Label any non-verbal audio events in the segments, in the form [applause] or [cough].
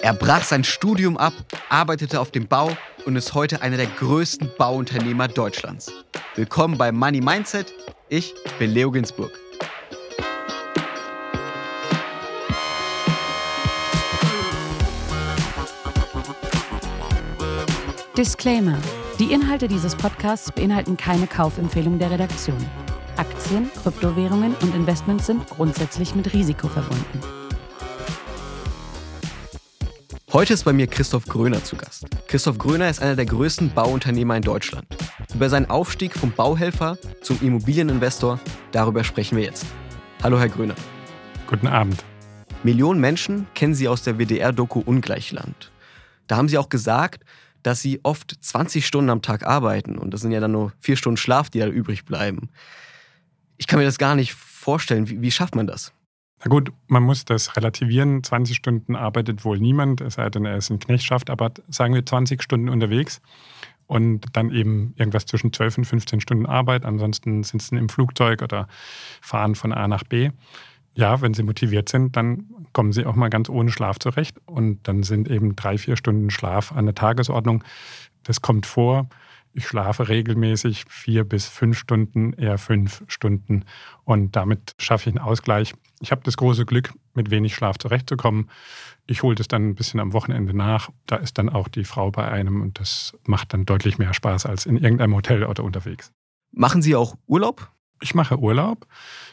Er brach sein Studium ab, arbeitete auf dem Bau und ist heute einer der größten Bauunternehmer Deutschlands. Willkommen bei Money Mindset. Ich bin Leo Ginsburg. Disclaimer. Die Inhalte dieses Podcasts beinhalten keine Kaufempfehlung der Redaktion. Aktien, Kryptowährungen und Investments sind grundsätzlich mit Risiko verbunden. Heute ist bei mir Christoph Gröner zu Gast. Christoph Gröner ist einer der größten Bauunternehmer in Deutschland. Über seinen Aufstieg vom Bauhelfer zum Immobilieninvestor, darüber sprechen wir jetzt. Hallo, Herr Gröner. Guten Abend. Millionen Menschen kennen Sie aus der WDR-Doku Ungleichland. Da haben Sie auch gesagt, dass Sie oft 20 Stunden am Tag arbeiten und das sind ja dann nur vier Stunden Schlaf, die da übrig bleiben. Ich kann mir das gar nicht vorstellen. Wie, wie schafft man das? Na gut, man muss das relativieren. 20 Stunden arbeitet wohl niemand, es sei denn, er ist in Knechtschaft, aber sagen wir 20 Stunden unterwegs und dann eben irgendwas zwischen 12 und 15 Stunden Arbeit. Ansonsten sind sie im Flugzeug oder fahren von A nach B. Ja, wenn sie motiviert sind, dann kommen sie auch mal ganz ohne Schlaf zurecht. Und dann sind eben drei, vier Stunden Schlaf an der Tagesordnung. Das kommt vor. Ich schlafe regelmäßig vier bis fünf Stunden, eher fünf Stunden. Und damit schaffe ich einen Ausgleich. Ich habe das große Glück, mit wenig Schlaf zurechtzukommen. Ich hole das dann ein bisschen am Wochenende nach. Da ist dann auch die Frau bei einem und das macht dann deutlich mehr Spaß als in irgendeinem Hotel oder unterwegs. Machen Sie auch Urlaub? Ich mache Urlaub.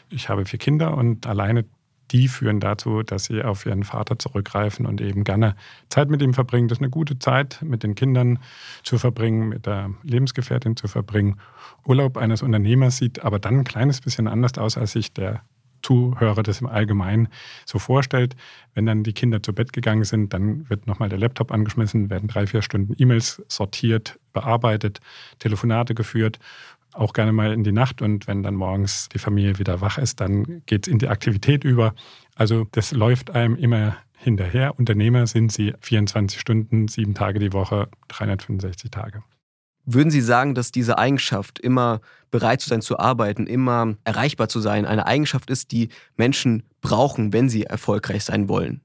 Ich habe vier Kinder und alleine die führen dazu, dass sie auf ihren Vater zurückgreifen und eben gerne Zeit mit ihm verbringen. Das ist eine gute Zeit, mit den Kindern zu verbringen, mit der Lebensgefährtin zu verbringen. Urlaub eines Unternehmers sieht aber dann ein kleines bisschen anders aus, als sich der Zuhörer das im Allgemeinen so vorstellt. Wenn dann die Kinder zu Bett gegangen sind, dann wird nochmal der Laptop angeschmissen, werden drei, vier Stunden E-Mails sortiert, bearbeitet, Telefonate geführt auch gerne mal in die Nacht und wenn dann morgens die Familie wieder wach ist, dann geht es in die Aktivität über. Also das läuft einem immer hinterher. Unternehmer sind sie 24 Stunden, sieben Tage die Woche, 365 Tage. Würden Sie sagen, dass diese Eigenschaft, immer bereit zu sein zu arbeiten, immer erreichbar zu sein, eine Eigenschaft ist, die Menschen brauchen, wenn sie erfolgreich sein wollen?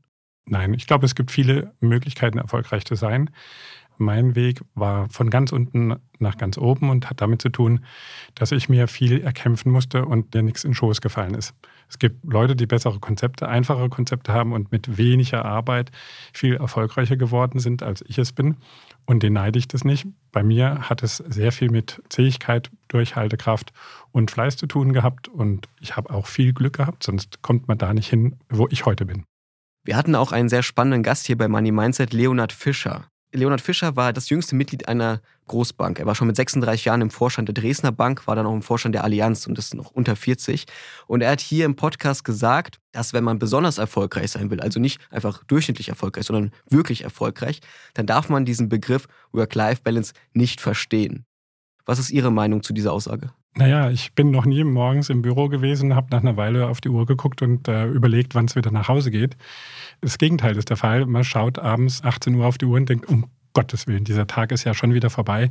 Nein, ich glaube, es gibt viele Möglichkeiten, erfolgreich zu sein. Mein Weg war von ganz unten nach ganz oben und hat damit zu tun, dass ich mir viel erkämpfen musste und mir nichts in Schoß gefallen ist. Es gibt Leute, die bessere Konzepte, einfachere Konzepte haben und mit weniger Arbeit viel erfolgreicher geworden sind, als ich es bin. Und den neide ich das nicht. Bei mir hat es sehr viel mit Zähigkeit, Durchhaltekraft und Fleiß zu tun gehabt. Und ich habe auch viel Glück gehabt, sonst kommt man da nicht hin, wo ich heute bin. Wir hatten auch einen sehr spannenden Gast hier bei Money Mindset, Leonhard Fischer. Leonhard Fischer war das jüngste Mitglied einer Großbank. Er war schon mit 36 Jahren im Vorstand der Dresdner Bank, war dann auch im Vorstand der Allianz und ist noch unter 40. Und er hat hier im Podcast gesagt, dass wenn man besonders erfolgreich sein will, also nicht einfach durchschnittlich erfolgreich, sondern wirklich erfolgreich, dann darf man diesen Begriff Work-Life-Balance nicht verstehen. Was ist Ihre Meinung zu dieser Aussage? Naja, ich bin noch nie morgens im Büro gewesen, habe nach einer Weile auf die Uhr geguckt und äh, überlegt, wann es wieder nach Hause geht. Das Gegenteil ist der Fall. Man schaut abends 18 Uhr auf die Uhr und denkt, um Gottes Willen, dieser Tag ist ja schon wieder vorbei.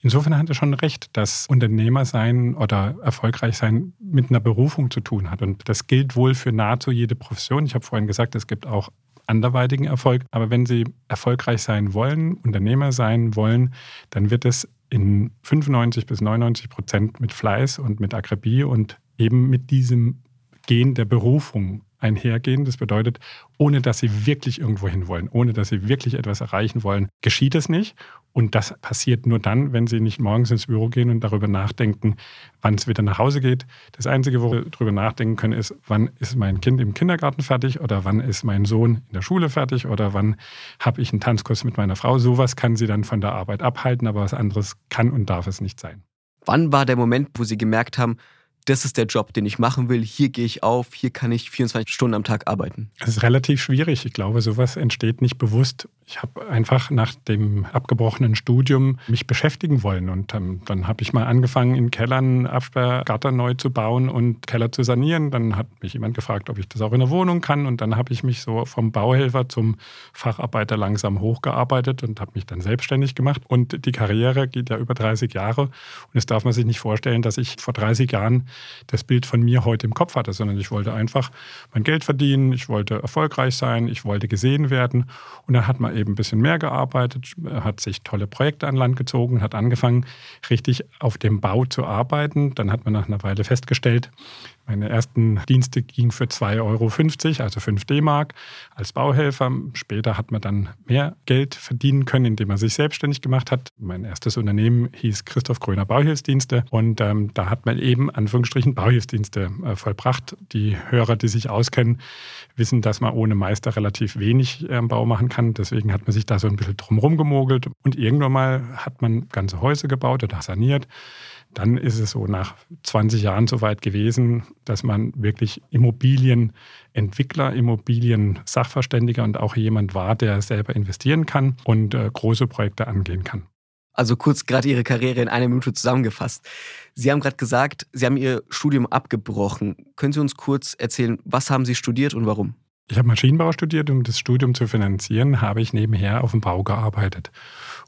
Insofern hat er schon recht, dass Unternehmer sein oder erfolgreich sein mit einer Berufung zu tun hat. Und das gilt wohl für nahezu jede Profession. Ich habe vorhin gesagt, es gibt auch anderweitigen Erfolg. Aber wenn Sie erfolgreich sein wollen, Unternehmer sein wollen, dann wird es in 95 bis 99 Prozent mit Fleiß und mit Akribie und eben mit diesem Gehen der Berufung einhergehen. Das bedeutet, ohne dass sie wirklich irgendwo hin wollen, ohne dass sie wirklich etwas erreichen wollen, geschieht es nicht. Und das passiert nur dann, wenn sie nicht morgens ins Büro gehen und darüber nachdenken, wann es wieder nach Hause geht. Das Einzige, wo wir darüber nachdenken können, ist, wann ist mein Kind im Kindergarten fertig oder wann ist mein Sohn in der Schule fertig oder wann habe ich einen Tanzkurs mit meiner Frau. Sowas kann sie dann von der Arbeit abhalten, aber was anderes kann und darf es nicht sein. Wann war der Moment, wo Sie gemerkt haben, das ist der Job, den ich machen will, hier gehe ich auf, hier kann ich 24 Stunden am Tag arbeiten? Es ist relativ schwierig. Ich glaube, sowas entsteht nicht bewusst. Ich habe einfach nach dem abgebrochenen Studium mich beschäftigen wollen. Und ähm, dann habe ich mal angefangen, in Kellern Absperrgatter neu zu bauen und Keller zu sanieren. Dann hat mich jemand gefragt, ob ich das auch in der Wohnung kann. Und dann habe ich mich so vom Bauhelfer zum Facharbeiter langsam hochgearbeitet und habe mich dann selbstständig gemacht. Und die Karriere geht ja über 30 Jahre. Und es darf man sich nicht vorstellen, dass ich vor 30 Jahren das Bild von mir heute im Kopf hatte, sondern ich wollte einfach mein Geld verdienen, ich wollte erfolgreich sein, ich wollte gesehen werden. Und dann hat man eben ein bisschen mehr gearbeitet, hat sich tolle Projekte an Land gezogen, hat angefangen, richtig auf dem Bau zu arbeiten. Dann hat man nach einer Weile festgestellt, meine ersten Dienste gingen für 2,50 Euro, also 5 D-Mark als Bauhelfer. Später hat man dann mehr Geld verdienen können, indem man sich selbstständig gemacht hat. Mein erstes Unternehmen hieß Christoph Gröner Bauhilfsdienste und ähm, da hat man eben Anführungsstrichen Bauhilfsdienste äh, vollbracht. Die Hörer, die sich auskennen, wissen, dass man ohne Meister relativ wenig äh, Bau machen kann. Deswegen hat man sich da so ein bisschen drumherum gemogelt und irgendwann mal hat man ganze Häuser gebaut oder saniert dann ist es so nach 20 Jahren so weit gewesen, dass man wirklich Immobilienentwickler, Immobilien-Sachverständiger und auch jemand war, der selber investieren kann und äh, große Projekte angehen kann. Also kurz gerade Ihre Karriere in einer Minute zusammengefasst. Sie haben gerade gesagt, Sie haben Ihr Studium abgebrochen. Können Sie uns kurz erzählen, was haben Sie studiert und warum? Ich habe Maschinenbau studiert, um das Studium zu finanzieren, habe ich nebenher auf dem Bau gearbeitet.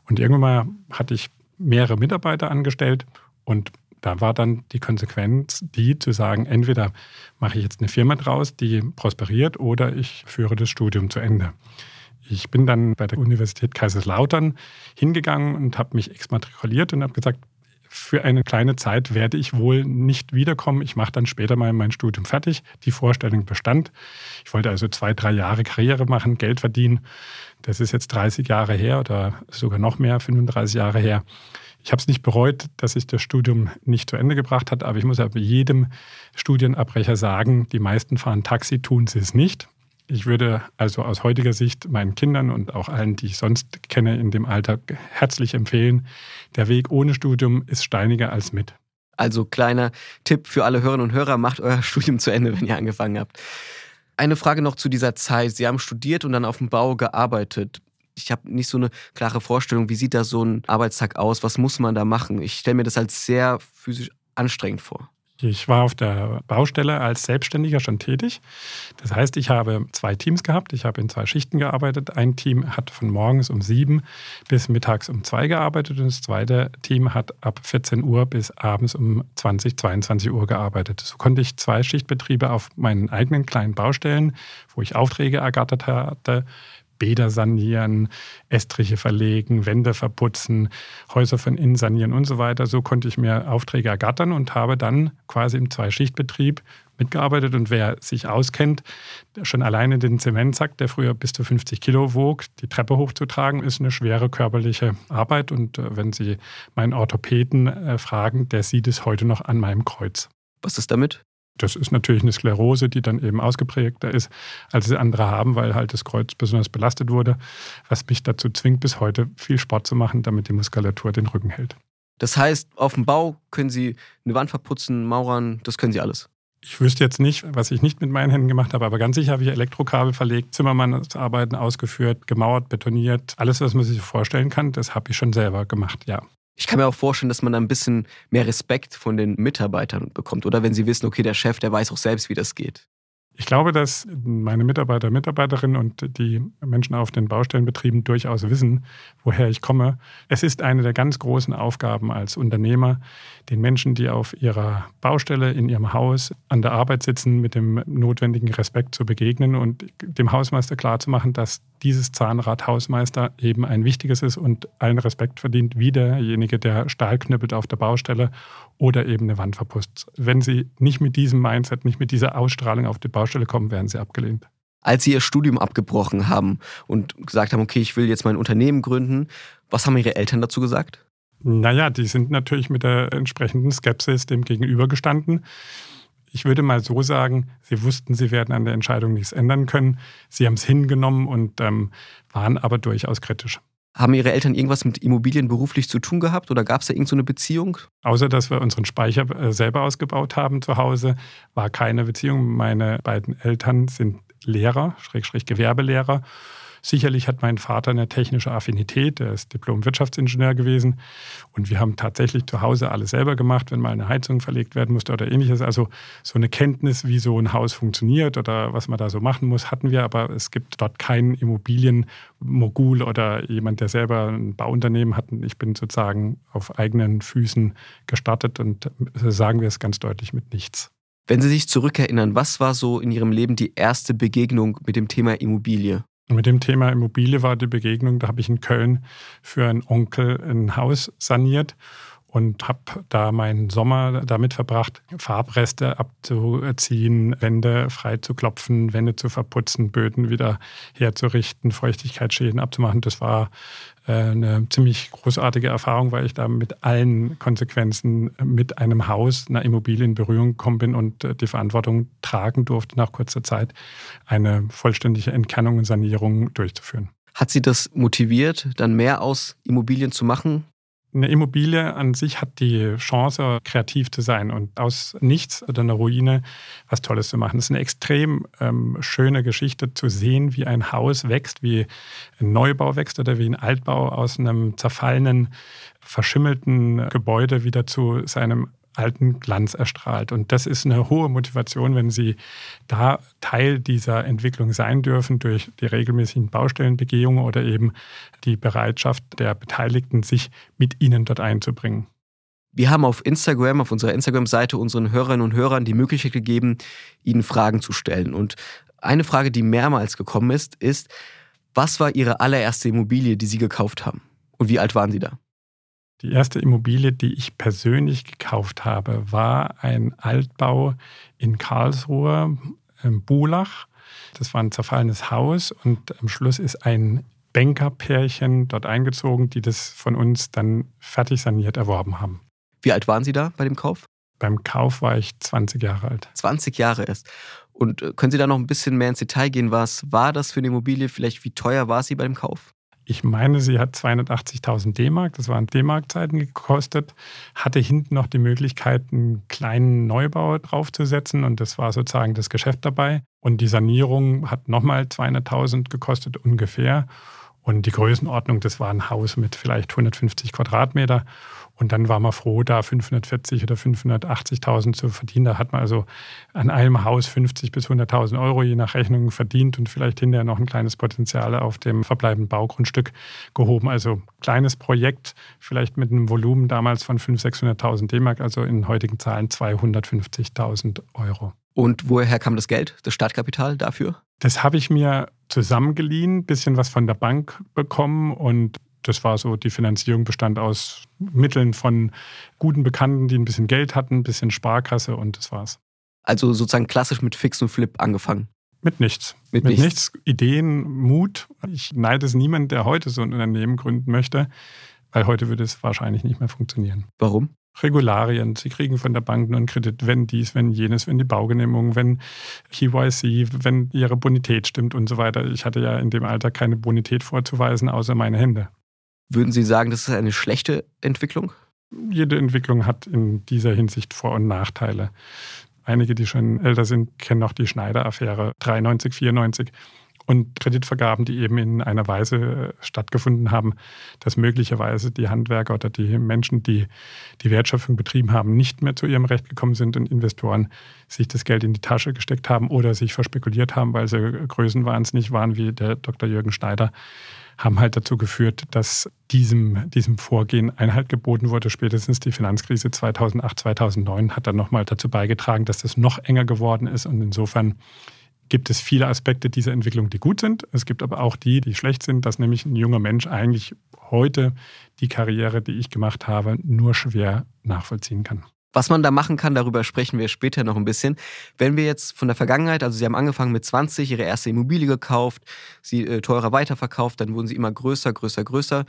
Und irgendwann mal hatte ich mehrere Mitarbeiter angestellt und da war dann die Konsequenz, die zu sagen, entweder mache ich jetzt eine Firma draus, die prosperiert, oder ich führe das Studium zu Ende. Ich bin dann bei der Universität Kaiserslautern hingegangen und habe mich exmatrikuliert und habe gesagt, für eine kleine Zeit werde ich wohl nicht wiederkommen. Ich mache dann später mal mein Studium fertig. Die Vorstellung bestand. Ich wollte also zwei, drei Jahre Karriere machen, Geld verdienen. Das ist jetzt 30 Jahre her oder sogar noch mehr, 35 Jahre her. Ich habe es nicht bereut, dass sich das Studium nicht zu Ende gebracht hat, aber ich muss aber jedem Studienabbrecher sagen, die meisten fahren Taxi, tun sie es nicht. Ich würde also aus heutiger Sicht meinen Kindern und auch allen, die ich sonst kenne in dem Alter, herzlich empfehlen, der Weg ohne Studium ist steiniger als mit. Also kleiner Tipp für alle Hörerinnen und Hörer, macht euer [laughs] Studium zu Ende, wenn ihr angefangen habt. Eine Frage noch zu dieser Zeit. Sie haben studiert und dann auf dem Bau gearbeitet ich habe nicht so eine klare Vorstellung, wie sieht da so ein Arbeitstag aus, was muss man da machen. Ich stelle mir das als sehr physisch anstrengend vor. Ich war auf der Baustelle als Selbstständiger schon tätig. Das heißt, ich habe zwei Teams gehabt. Ich habe in zwei Schichten gearbeitet. Ein Team hat von morgens um sieben bis mittags um zwei gearbeitet und das zweite Team hat ab 14 Uhr bis abends um 20, 22 Uhr gearbeitet. So konnte ich zwei Schichtbetriebe auf meinen eigenen kleinen Baustellen, wo ich Aufträge ergattert hatte, Bäder sanieren, Estriche verlegen, Wände verputzen, Häuser von innen sanieren und so weiter. So konnte ich mir Aufträge ergattern und habe dann quasi im Zweischichtbetrieb mitgearbeitet. Und wer sich auskennt, schon alleine den Zementsack, der früher bis zu 50 Kilo wog, die Treppe hochzutragen, ist eine schwere körperliche Arbeit. Und äh, wenn Sie meinen Orthopäden äh, fragen, der sieht es heute noch an meinem Kreuz. Was ist damit? Das ist natürlich eine Sklerose, die dann eben ausgeprägter ist, als sie andere haben, weil halt das Kreuz besonders belastet wurde, was mich dazu zwingt, bis heute viel Sport zu machen, damit die Muskulatur den Rücken hält. Das heißt, auf dem Bau können Sie eine Wand verputzen, Maurern, das können Sie alles. Ich wüsste jetzt nicht, was ich nicht mit meinen Händen gemacht habe, aber ganz sicher habe ich Elektrokabel verlegt, Zimmermannsarbeiten ausgeführt, gemauert, betoniert. Alles, was man sich vorstellen kann, das habe ich schon selber gemacht, ja. Ich kann mir auch vorstellen, dass man da ein bisschen mehr Respekt von den Mitarbeitern bekommt. Oder wenn sie wissen, okay, der Chef, der weiß auch selbst, wie das geht. Ich glaube, dass meine Mitarbeiter, Mitarbeiterinnen und die Menschen auf den Baustellenbetrieben durchaus wissen, woher ich komme. Es ist eine der ganz großen Aufgaben als Unternehmer, den Menschen, die auf ihrer Baustelle, in ihrem Haus an der Arbeit sitzen, mit dem notwendigen Respekt zu begegnen und dem Hausmeister klarzumachen, dass dieses Zahnrad Hausmeister eben ein wichtiges ist und allen Respekt verdient, wie derjenige, der Stahl knüppelt auf der Baustelle oder eben eine Wand verputzt. Wenn Sie nicht mit diesem Mindset, nicht mit dieser Ausstrahlung auf die Baustelle kommen, werden Sie abgelehnt. Als Sie Ihr Studium abgebrochen haben und gesagt haben, okay, ich will jetzt mein Unternehmen gründen, was haben Ihre Eltern dazu gesagt? Naja, die sind natürlich mit der entsprechenden Skepsis dem gegenübergestanden. Ich würde mal so sagen, sie wussten, sie werden an der Entscheidung nichts ändern können. Sie haben es hingenommen und ähm, waren aber durchaus kritisch. Haben Ihre Eltern irgendwas mit Immobilien beruflich zu tun gehabt oder gab es da irgendeine so Beziehung? Außer dass wir unseren Speicher äh, selber ausgebaut haben zu Hause, war keine Beziehung. Meine beiden Eltern sind Lehrer, Schrägstrich Gewerbelehrer. Sicherlich hat mein Vater eine technische Affinität, er ist Diplom-Wirtschaftsingenieur gewesen und wir haben tatsächlich zu Hause alles selber gemacht, wenn mal eine Heizung verlegt werden musste oder ähnliches. Also so eine Kenntnis, wie so ein Haus funktioniert oder was man da so machen muss, hatten wir, aber es gibt dort keinen Immobilienmogul oder jemand, der selber ein Bauunternehmen hat. Ich bin sozusagen auf eigenen Füßen gestartet und sagen wir es ganz deutlich mit nichts. Wenn Sie sich zurückerinnern, was war so in Ihrem Leben die erste Begegnung mit dem Thema Immobilie? Mit dem Thema Immobilie war die Begegnung, da habe ich in Köln für einen Onkel ein Haus saniert und habe da meinen Sommer damit verbracht, Farbreste abzuziehen, Wände frei zu klopfen, Wände zu verputzen, Böden wieder herzurichten, Feuchtigkeitsschäden abzumachen. Das war äh, eine ziemlich großartige Erfahrung, weil ich da mit allen Konsequenzen mit einem Haus, einer Immobilie in Berührung gekommen bin und äh, die Verantwortung tragen durfte, nach kurzer Zeit eine vollständige Entkernung und Sanierung durchzuführen. Hat Sie das motiviert, dann mehr aus Immobilien zu machen? Eine Immobilie an sich hat die Chance, kreativ zu sein und aus nichts oder einer Ruine was Tolles zu machen. Es ist eine extrem ähm, schöne Geschichte zu sehen, wie ein Haus wächst, wie ein Neubau wächst oder wie ein Altbau aus einem zerfallenen, verschimmelten Gebäude wieder zu seinem alten Glanz erstrahlt. Und das ist eine hohe Motivation, wenn Sie da Teil dieser Entwicklung sein dürfen durch die regelmäßigen Baustellenbegehungen oder eben die Bereitschaft der Beteiligten, sich mit Ihnen dort einzubringen. Wir haben auf Instagram, auf unserer Instagram-Seite unseren Hörerinnen und Hörern die Möglichkeit gegeben, ihnen Fragen zu stellen. Und eine Frage, die mehrmals gekommen ist, ist, was war Ihre allererste Immobilie, die Sie gekauft haben? Und wie alt waren Sie da? Die erste Immobilie, die ich persönlich gekauft habe, war ein Altbau in Karlsruhe, im Bulach. Das war ein zerfallenes Haus und am Schluss ist ein Bankerpärchen dort eingezogen, die das von uns dann fertig saniert erworben haben. Wie alt waren Sie da bei dem Kauf? Beim Kauf war ich 20 Jahre alt. 20 Jahre erst. Und äh, können Sie da noch ein bisschen mehr ins Detail gehen? Was war das für eine Immobilie? Vielleicht wie teuer war sie beim Kauf? Ich meine, sie hat 280.000 D-Mark, das waren D-Mark-Zeiten gekostet, hatte hinten noch die Möglichkeit, einen kleinen Neubau draufzusetzen und das war sozusagen das Geschäft dabei. Und die Sanierung hat nochmal 200.000 gekostet ungefähr. Und die Größenordnung, das war ein Haus mit vielleicht 150 Quadratmeter. Und dann war man froh, da 540 oder 580.000 zu verdienen. Da hat man also an einem Haus 50 bis 100.000 Euro je nach Rechnung verdient und vielleicht hinterher noch ein kleines Potenzial auf dem verbleibenden Baugrundstück gehoben. Also kleines Projekt, vielleicht mit einem Volumen damals von 500.000, 600.000 D-Mark, also in heutigen Zahlen 250.000 Euro. Und woher kam das Geld, das Startkapital dafür? Das habe ich mir zusammengeliehen, bisschen was von der Bank bekommen und das war so, die Finanzierung bestand aus Mitteln von guten Bekannten, die ein bisschen Geld hatten, ein bisschen Sparkasse und das war's. Also sozusagen klassisch mit Fix und Flip angefangen. Mit nichts. Mit, mit nichts. nichts. Ideen, Mut. Ich neide es niemand, der heute so ein Unternehmen gründen möchte, weil heute würde es wahrscheinlich nicht mehr funktionieren. Warum? Regularien. Sie kriegen von der Bank nur einen Kredit, wenn dies, wenn jenes, wenn die Baugenehmigung, wenn KYC, wenn ihre Bonität stimmt und so weiter. Ich hatte ja in dem Alter keine Bonität vorzuweisen, außer meine Hände. Würden Sie sagen, das ist eine schlechte Entwicklung? Jede Entwicklung hat in dieser Hinsicht Vor- und Nachteile. Einige, die schon älter sind, kennen auch die Schneider-Affäre 93, 94 und Kreditvergaben, die eben in einer Weise äh, stattgefunden haben, dass möglicherweise die Handwerker oder die Menschen, die die Wertschöpfung betrieben haben, nicht mehr zu ihrem Recht gekommen sind und Investoren sich das Geld in die Tasche gesteckt haben oder sich verspekuliert haben, weil sie größenwahnsinnig waren, wie der Dr. Jürgen Schneider haben halt dazu geführt, dass diesem, diesem Vorgehen Einhalt geboten wurde. Spätestens die Finanzkrise 2008, 2009 hat dann nochmal dazu beigetragen, dass das noch enger geworden ist. Und insofern gibt es viele Aspekte dieser Entwicklung, die gut sind. Es gibt aber auch die, die schlecht sind, dass nämlich ein junger Mensch eigentlich heute die Karriere, die ich gemacht habe, nur schwer nachvollziehen kann. Was man da machen kann, darüber sprechen wir später noch ein bisschen. Wenn wir jetzt von der Vergangenheit, also Sie haben angefangen mit 20, Ihre erste Immobilie gekauft, sie äh, teurer weiterverkauft, dann wurden Sie immer größer, größer, größer.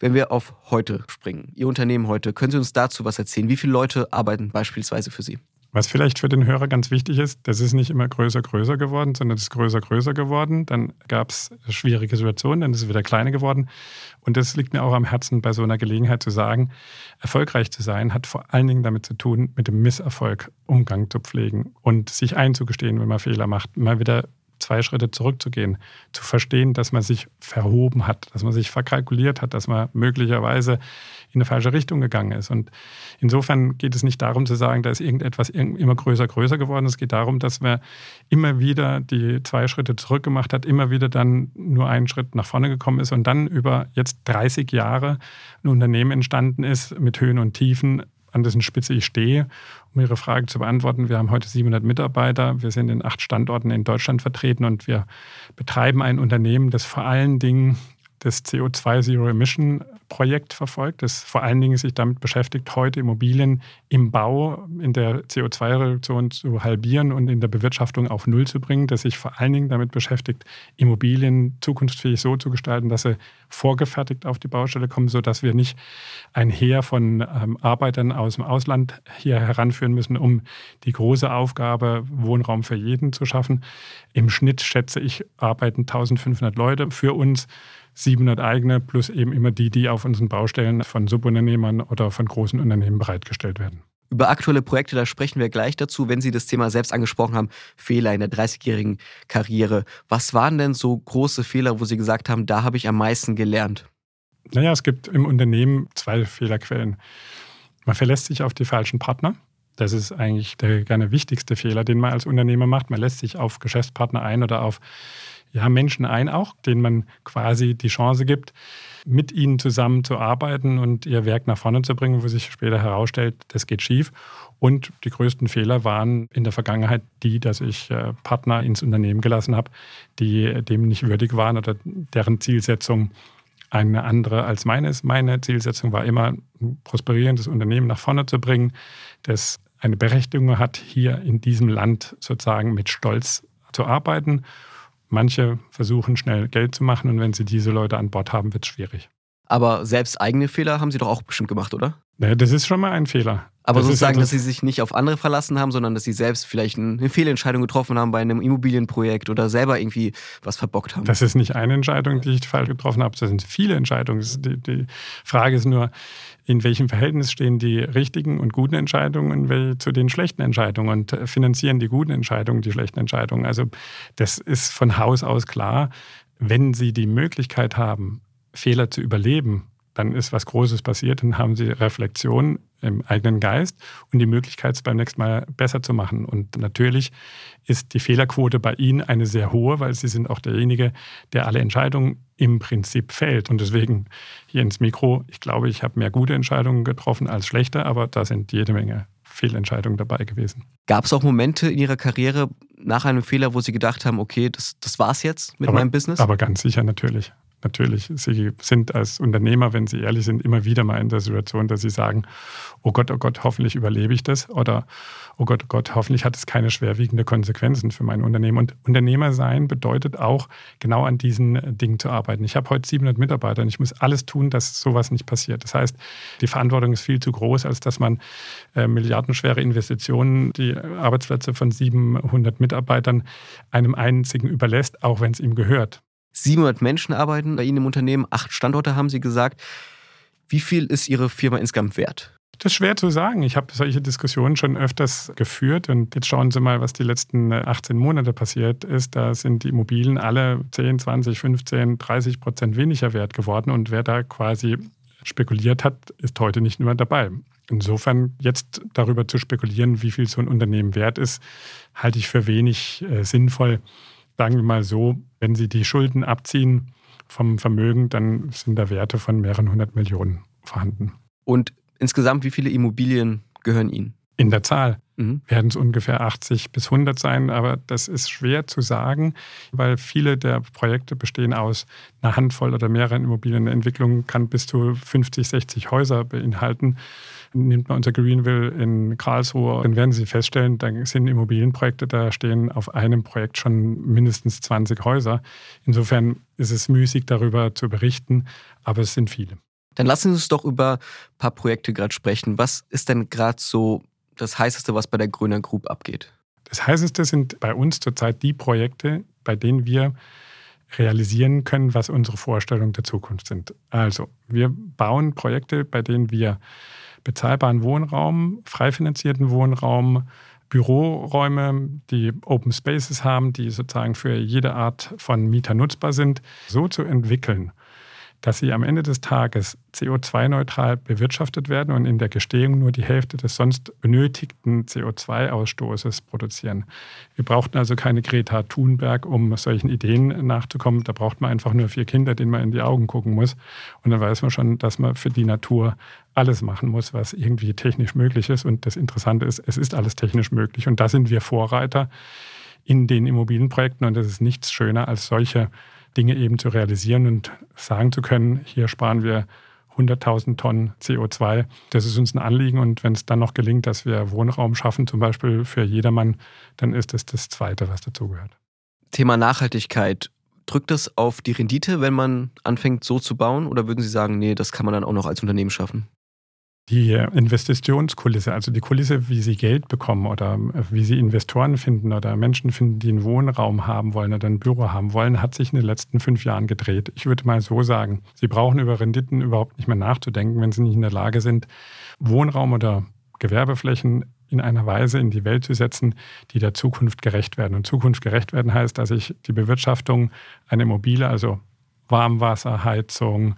Wenn wir auf heute springen, Ihr Unternehmen heute, können Sie uns dazu was erzählen? Wie viele Leute arbeiten beispielsweise für Sie? Was vielleicht für den Hörer ganz wichtig ist, das ist nicht immer größer, größer geworden, sondern es ist größer, größer geworden. Dann gab es schwierige Situationen, dann ist es wieder kleiner geworden. Und das liegt mir auch am Herzen, bei so einer Gelegenheit zu sagen, erfolgreich zu sein, hat vor allen Dingen damit zu tun, mit dem Misserfolg Umgang zu pflegen und sich einzugestehen, wenn man Fehler macht, mal wieder zwei Schritte zurückzugehen, zu verstehen, dass man sich verhoben hat, dass man sich verkalkuliert hat, dass man möglicherweise in eine falsche Richtung gegangen ist. Und insofern geht es nicht darum zu sagen, da ist irgendetwas immer größer, größer geworden. Es geht darum, dass man immer wieder die zwei Schritte zurückgemacht hat, immer wieder dann nur einen Schritt nach vorne gekommen ist und dann über jetzt 30 Jahre ein Unternehmen entstanden ist mit Höhen und Tiefen, an dessen Spitze ich stehe. Um Ihre Frage zu beantworten, wir haben heute 700 Mitarbeiter. Wir sind in acht Standorten in Deutschland vertreten und wir betreiben ein Unternehmen, das vor allen Dingen das CO2 Zero Emission Projekt verfolgt, das vor allen Dingen sich damit beschäftigt, heute Immobilien im Bau in der CO2-Reduktion zu halbieren und in der Bewirtschaftung auf Null zu bringen, das sich vor allen Dingen damit beschäftigt, Immobilien zukunftsfähig so zu gestalten, dass sie vorgefertigt auf die Baustelle kommen, sodass wir nicht ein Heer von ähm, Arbeitern aus dem Ausland hier heranführen müssen, um die große Aufgabe, Wohnraum für jeden zu schaffen. Im Schnitt schätze ich, arbeiten 1500 Leute für uns. 700 eigene plus eben immer die, die auf unseren Baustellen von Subunternehmern oder von großen Unternehmen bereitgestellt werden. Über aktuelle Projekte, da sprechen wir gleich dazu, wenn Sie das Thema selbst angesprochen haben, Fehler in der 30-jährigen Karriere. Was waren denn so große Fehler, wo Sie gesagt haben, da habe ich am meisten gelernt? Naja, es gibt im Unternehmen zwei Fehlerquellen. Man verlässt sich auf die falschen Partner. Das ist eigentlich der gerne wichtigste Fehler, den man als Unternehmer macht. Man lässt sich auf Geschäftspartner ein oder auf ja, Menschen ein, auch denen man quasi die Chance gibt, mit ihnen zusammen zu arbeiten und ihr Werk nach vorne zu bringen, wo sich später herausstellt, das geht schief. Und die größten Fehler waren in der Vergangenheit die, dass ich äh, Partner ins Unternehmen gelassen habe, die dem nicht würdig waren oder deren Zielsetzung eine andere als meine ist. Meine Zielsetzung war immer, ein prosperierendes Unternehmen nach vorne zu bringen, das eine Berechtigung hat, hier in diesem Land sozusagen mit Stolz zu arbeiten Manche versuchen schnell Geld zu machen und wenn sie diese Leute an Bord haben, wird es schwierig. Aber selbst eigene Fehler haben Sie doch auch bestimmt gemacht, oder? Naja, das ist schon mal ein Fehler. Aber das sozusagen, dass Sie sich nicht auf andere verlassen haben, sondern dass Sie selbst vielleicht eine Fehlentscheidung getroffen haben bei einem Immobilienprojekt oder selber irgendwie was verbockt haben. Das ist nicht eine Entscheidung, die ich falsch getroffen habe, das sind viele Entscheidungen. Die, die Frage ist nur, in welchem Verhältnis stehen die richtigen und guten Entscheidungen zu den schlechten Entscheidungen und finanzieren die guten Entscheidungen die schlechten Entscheidungen. Also das ist von Haus aus klar, wenn Sie die Möglichkeit haben, Fehler zu überleben, dann ist was Großes passiert, dann haben Sie Reflexion im eigenen Geist und die Möglichkeit, es beim nächsten Mal besser zu machen. Und natürlich ist die Fehlerquote bei Ihnen eine sehr hohe, weil Sie sind auch derjenige, der alle Entscheidungen im Prinzip fällt. Und deswegen hier ins Mikro, ich glaube, ich habe mehr gute Entscheidungen getroffen als schlechte, aber da sind jede Menge Fehlentscheidungen dabei gewesen. Gab es auch Momente in Ihrer Karriere nach einem Fehler, wo Sie gedacht haben, okay, das, das war's jetzt mit aber, meinem Business? Aber ganz sicher natürlich natürlich, Sie sind als Unternehmer, wenn Sie ehrlich sind, immer wieder mal in der Situation, dass Sie sagen, oh Gott, oh Gott, hoffentlich überlebe ich das oder oh Gott, oh Gott, hoffentlich hat es keine schwerwiegende Konsequenzen für mein Unternehmen. Und Unternehmer sein bedeutet auch, genau an diesen Dingen zu arbeiten. Ich habe heute 700 Mitarbeiter und ich muss alles tun, dass sowas nicht passiert. Das heißt, die Verantwortung ist viel zu groß, als dass man äh, milliardenschwere Investitionen, die Arbeitsplätze von 700 Mitarbeitern einem einzigen überlässt, auch wenn es ihm gehört. 700 Menschen arbeiten bei Ihnen im Unternehmen, acht Standorte haben Sie gesagt. Wie viel ist Ihre Firma insgesamt wert? Das ist schwer zu sagen. Ich habe solche Diskussionen schon öfters geführt und jetzt schauen Sie mal, was die letzten 18 Monate passiert ist. Da sind die Immobilien alle 10, 20, 15, 30 Prozent weniger wert geworden und wer da quasi spekuliert hat, ist heute nicht mehr dabei. Insofern jetzt darüber zu spekulieren, wie viel so ein Unternehmen wert ist, halte ich für wenig äh, sinnvoll sagen wir mal so, wenn Sie die Schulden abziehen vom Vermögen, dann sind da Werte von mehreren hundert Millionen vorhanden. Und insgesamt, wie viele Immobilien gehören Ihnen? In der Zahl mhm. werden es ungefähr 80 bis 100 sein, aber das ist schwer zu sagen, weil viele der Projekte bestehen aus einer Handvoll oder mehreren Immobilien. Eine Entwicklung kann bis zu 50, 60 Häuser beinhalten. Nimmt man unser Greenville in Karlsruhe, dann werden Sie feststellen, da sind Immobilienprojekte, da stehen auf einem Projekt schon mindestens 20 Häuser. Insofern ist es müßig, darüber zu berichten, aber es sind viele. Dann lassen Sie uns doch über ein paar Projekte gerade sprechen. Was ist denn gerade so das Heißeste, was bei der Grüner Group abgeht? Das Heißeste sind bei uns zurzeit die Projekte, bei denen wir realisieren können, was unsere Vorstellungen der Zukunft sind. Also, wir bauen Projekte, bei denen wir bezahlbaren Wohnraum, frei finanzierten Wohnraum, Büroräume, die Open Spaces haben, die sozusagen für jede Art von Mieter nutzbar sind, so zu entwickeln, dass sie am Ende des Tages CO2-neutral bewirtschaftet werden und in der Gestehung nur die Hälfte des sonst benötigten CO2-Ausstoßes produzieren. Wir brauchten also keine Greta Thunberg, um solchen Ideen nachzukommen. Da braucht man einfach nur vier Kinder, denen man in die Augen gucken muss. Und dann weiß man schon, dass man für die Natur alles machen muss, was irgendwie technisch möglich ist. Und das Interessante ist, es ist alles technisch möglich. Und da sind wir Vorreiter in den Immobilienprojekten. Und es ist nichts schöner als solche Dinge eben zu realisieren und sagen zu können, hier sparen wir 100.000 Tonnen CO2. Das ist uns ein Anliegen und wenn es dann noch gelingt, dass wir Wohnraum schaffen, zum Beispiel für jedermann, dann ist es das Zweite, was dazugehört. Thema Nachhaltigkeit. Drückt das auf die Rendite, wenn man anfängt, so zu bauen? Oder würden Sie sagen, nee, das kann man dann auch noch als Unternehmen schaffen? Die Investitionskulisse, also die Kulisse, wie sie Geld bekommen oder äh, wie sie Investoren finden oder Menschen finden, die einen Wohnraum haben wollen oder ein Büro haben wollen, hat sich in den letzten fünf Jahren gedreht. Ich würde mal so sagen, sie brauchen über Renditen überhaupt nicht mehr nachzudenken, wenn sie nicht in der Lage sind, Wohnraum oder Gewerbeflächen in einer Weise in die Welt zu setzen, die der Zukunft gerecht werden. Und Zukunft gerecht werden heißt, dass ich die Bewirtschaftung einer Immobilie, also Warmwasser, Heizung,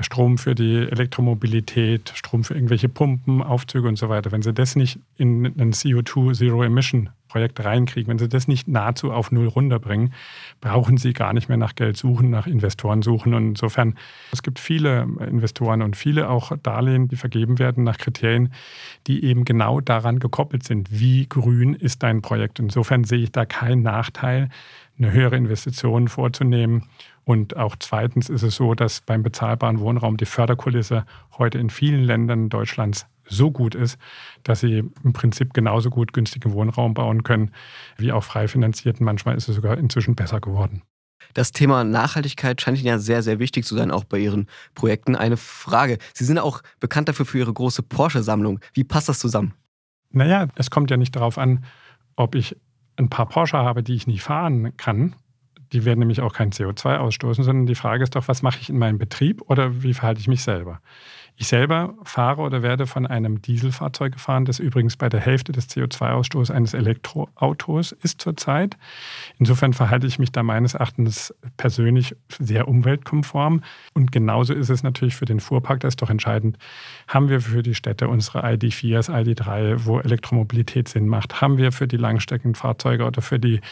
Strom für die Elektromobilität, Strom für irgendwelche Pumpen, Aufzüge und so weiter, wenn Sie das nicht in ein CO2 Zero Emission Projekt reinkriegen, wenn Sie das nicht nahezu auf Null runterbringen, brauchen Sie gar nicht mehr nach Geld suchen, nach Investoren suchen. Und insofern, es gibt viele Investoren und viele auch Darlehen, die vergeben werden nach Kriterien, die eben genau daran gekoppelt sind, wie grün ist dein Projekt. Insofern sehe ich da keinen Nachteil, eine höhere Investition vorzunehmen und auch zweitens ist es so, dass beim bezahlbaren Wohnraum die Förderkulisse heute in vielen Ländern Deutschlands so gut ist, dass sie im Prinzip genauso gut günstigen Wohnraum bauen können, wie auch frei finanzierten. Manchmal ist es sogar inzwischen besser geworden. Das Thema Nachhaltigkeit scheint Ihnen ja sehr, sehr wichtig zu sein, auch bei Ihren Projekten. Eine Frage. Sie sind auch bekannt dafür für Ihre große Porsche-Sammlung. Wie passt das zusammen? Naja, es kommt ja nicht darauf an, ob ich ein paar Porsche habe, die ich nie fahren kann, die werden nämlich auch kein CO2 ausstoßen, sondern die Frage ist doch, was mache ich in meinem Betrieb oder wie verhalte ich mich selber? Ich selber fahre oder werde von einem Dieselfahrzeug gefahren, das übrigens bei der Hälfte des CO2-Ausstoßes eines Elektroautos ist zurzeit. Insofern verhalte ich mich da meines Erachtens persönlich sehr umweltkonform. Und genauso ist es natürlich für den Fuhrpark, das ist doch entscheidend. Haben wir für die Städte unsere ID4s, ID3, wo Elektromobilität Sinn macht? Haben wir für die Langstreckenfahrzeuge oder für die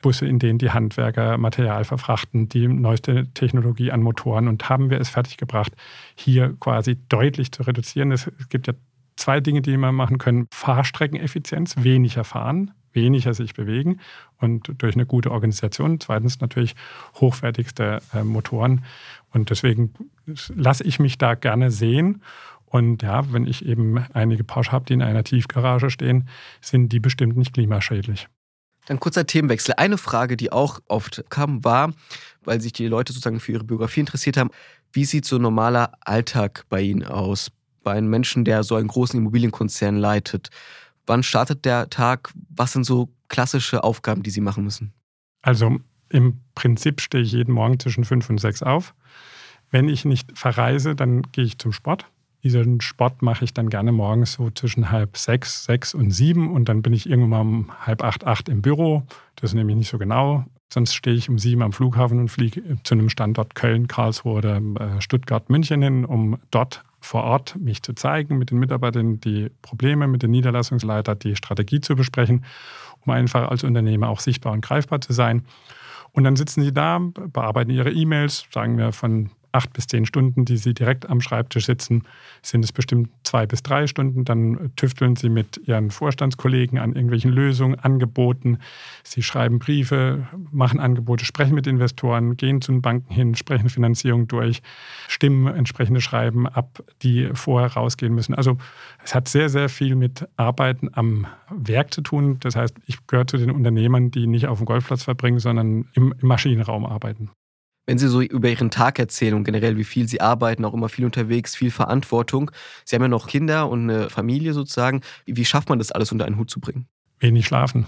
Busse, in denen die Handwerker Material verfrachten, die neueste Technologie an Motoren? Und haben wir es fertiggebracht, hier quasi deutlich zu reduzieren. Es gibt ja zwei Dinge, die wir machen können. Fahrstreckeneffizienz, weniger fahren, weniger sich bewegen und durch eine gute Organisation. Zweitens natürlich hochwertigste äh, Motoren. Und deswegen lasse ich mich da gerne sehen. Und ja, wenn ich eben einige Porsche habe, die in einer Tiefgarage stehen, sind die bestimmt nicht klimaschädlich. Dann kurzer Themenwechsel. Eine Frage, die auch oft kam, war, weil sich die Leute sozusagen für ihre Biografie interessiert haben, wie sieht so ein normaler Alltag bei Ihnen aus? Bei einem Menschen, der so einen großen Immobilienkonzern leitet. Wann startet der Tag? Was sind so klassische Aufgaben, die Sie machen müssen? Also im Prinzip stehe ich jeden Morgen zwischen fünf und sechs auf. Wenn ich nicht verreise, dann gehe ich zum Sport. Diesen Sport mache ich dann gerne morgens so zwischen halb sechs, sechs und sieben und dann bin ich irgendwann um halb acht, acht im Büro. Das ist nämlich nicht so genau. Sonst stehe ich um sieben am Flughafen und fliege zu einem Standort Köln, Karlsruhe oder äh, Stuttgart, München hin, um dort vor Ort mich zu zeigen, mit den Mitarbeitern die Probleme, mit den Niederlassungsleitern die Strategie zu besprechen, um einfach als Unternehmer auch sichtbar und greifbar zu sein. Und dann sitzen sie da, bearbeiten ihre E-Mails, sagen wir von acht bis zehn Stunden, die Sie direkt am Schreibtisch sitzen, sind es bestimmt zwei bis drei Stunden. Dann tüfteln Sie mit Ihren Vorstandskollegen an irgendwelchen Lösungen, Angeboten. Sie schreiben Briefe, machen Angebote, sprechen mit Investoren, gehen zu den Banken hin, sprechen Finanzierung durch, stimmen entsprechende Schreiben ab, die vorher rausgehen müssen. Also es hat sehr, sehr viel mit Arbeiten am Werk zu tun. Das heißt, ich gehöre zu den Unternehmern, die nicht auf dem Golfplatz verbringen, sondern im Maschinenraum arbeiten. Wenn Sie so über Ihren Tag erzählen und generell, wie viel Sie arbeiten, auch immer viel unterwegs, viel Verantwortung. Sie haben ja noch Kinder und eine Familie sozusagen. Wie schafft man das alles unter einen Hut zu bringen? Wenig schlafen.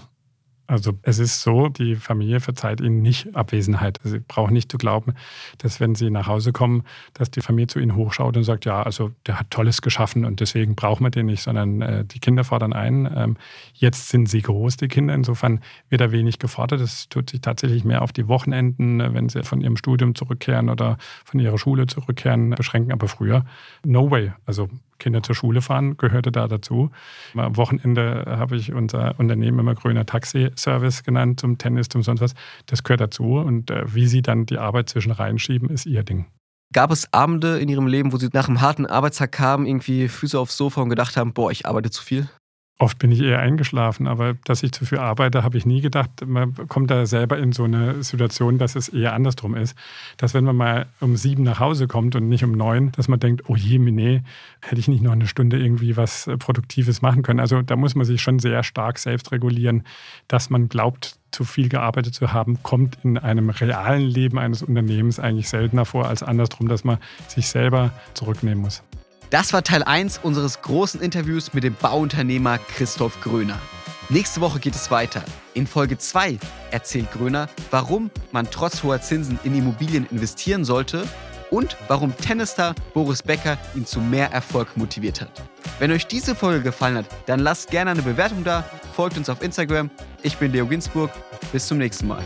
Also es ist so, die Familie verzeiht ihnen nicht Abwesenheit. Sie brauchen nicht zu glauben, dass wenn sie nach Hause kommen, dass die Familie zu ihnen hochschaut und sagt, ja, also der hat Tolles geschaffen und deswegen brauchen wir den nicht, sondern äh, die Kinder fordern ein. Ähm, jetzt sind sie groß, die Kinder. Insofern wird da wenig gefordert. Es tut sich tatsächlich mehr auf die Wochenenden, äh, wenn sie von ihrem Studium zurückkehren oder von ihrer Schule zurückkehren, beschränken. Aber früher, no way. Also Kinder zur Schule fahren, gehörte da dazu. Am Wochenende habe ich unser Unternehmen immer grüner Taxi-Service genannt, zum Tennis, zum sonst was. Das gehört dazu. Und äh, wie sie dann die Arbeit zwischen reinschieben, ist ihr Ding. Gab es Abende in Ihrem Leben, wo Sie nach einem harten Arbeitstag kamen, irgendwie Füße aufs Sofa und gedacht haben, boah, ich arbeite zu viel? Oft bin ich eher eingeschlafen, aber dass ich zu viel arbeite, habe ich nie gedacht. Man kommt da selber in so eine Situation, dass es eher andersrum ist. Dass wenn man mal um sieben nach Hause kommt und nicht um neun, dass man denkt, oh je, nee, hätte ich nicht noch eine Stunde irgendwie was äh, Produktives machen können. Also da muss man sich schon sehr stark selbst regulieren, dass man glaubt, zu viel gearbeitet zu haben, kommt in einem realen Leben eines Unternehmens eigentlich seltener vor als andersrum, dass man sich selber zurücknehmen muss. Das war Teil 1 unseres großen Interviews mit dem Bauunternehmer Christoph Gröner. Nächste Woche geht es weiter. In Folge 2 erzählt Gröner, warum man trotz hoher Zinsen in Immobilien investieren sollte und warum Tennisstar Boris Becker ihn zu mehr Erfolg motiviert hat. Wenn euch diese Folge gefallen hat, dann lasst gerne eine Bewertung da, folgt uns auf Instagram. Ich bin Leo Ginsburg. Bis zum nächsten Mal.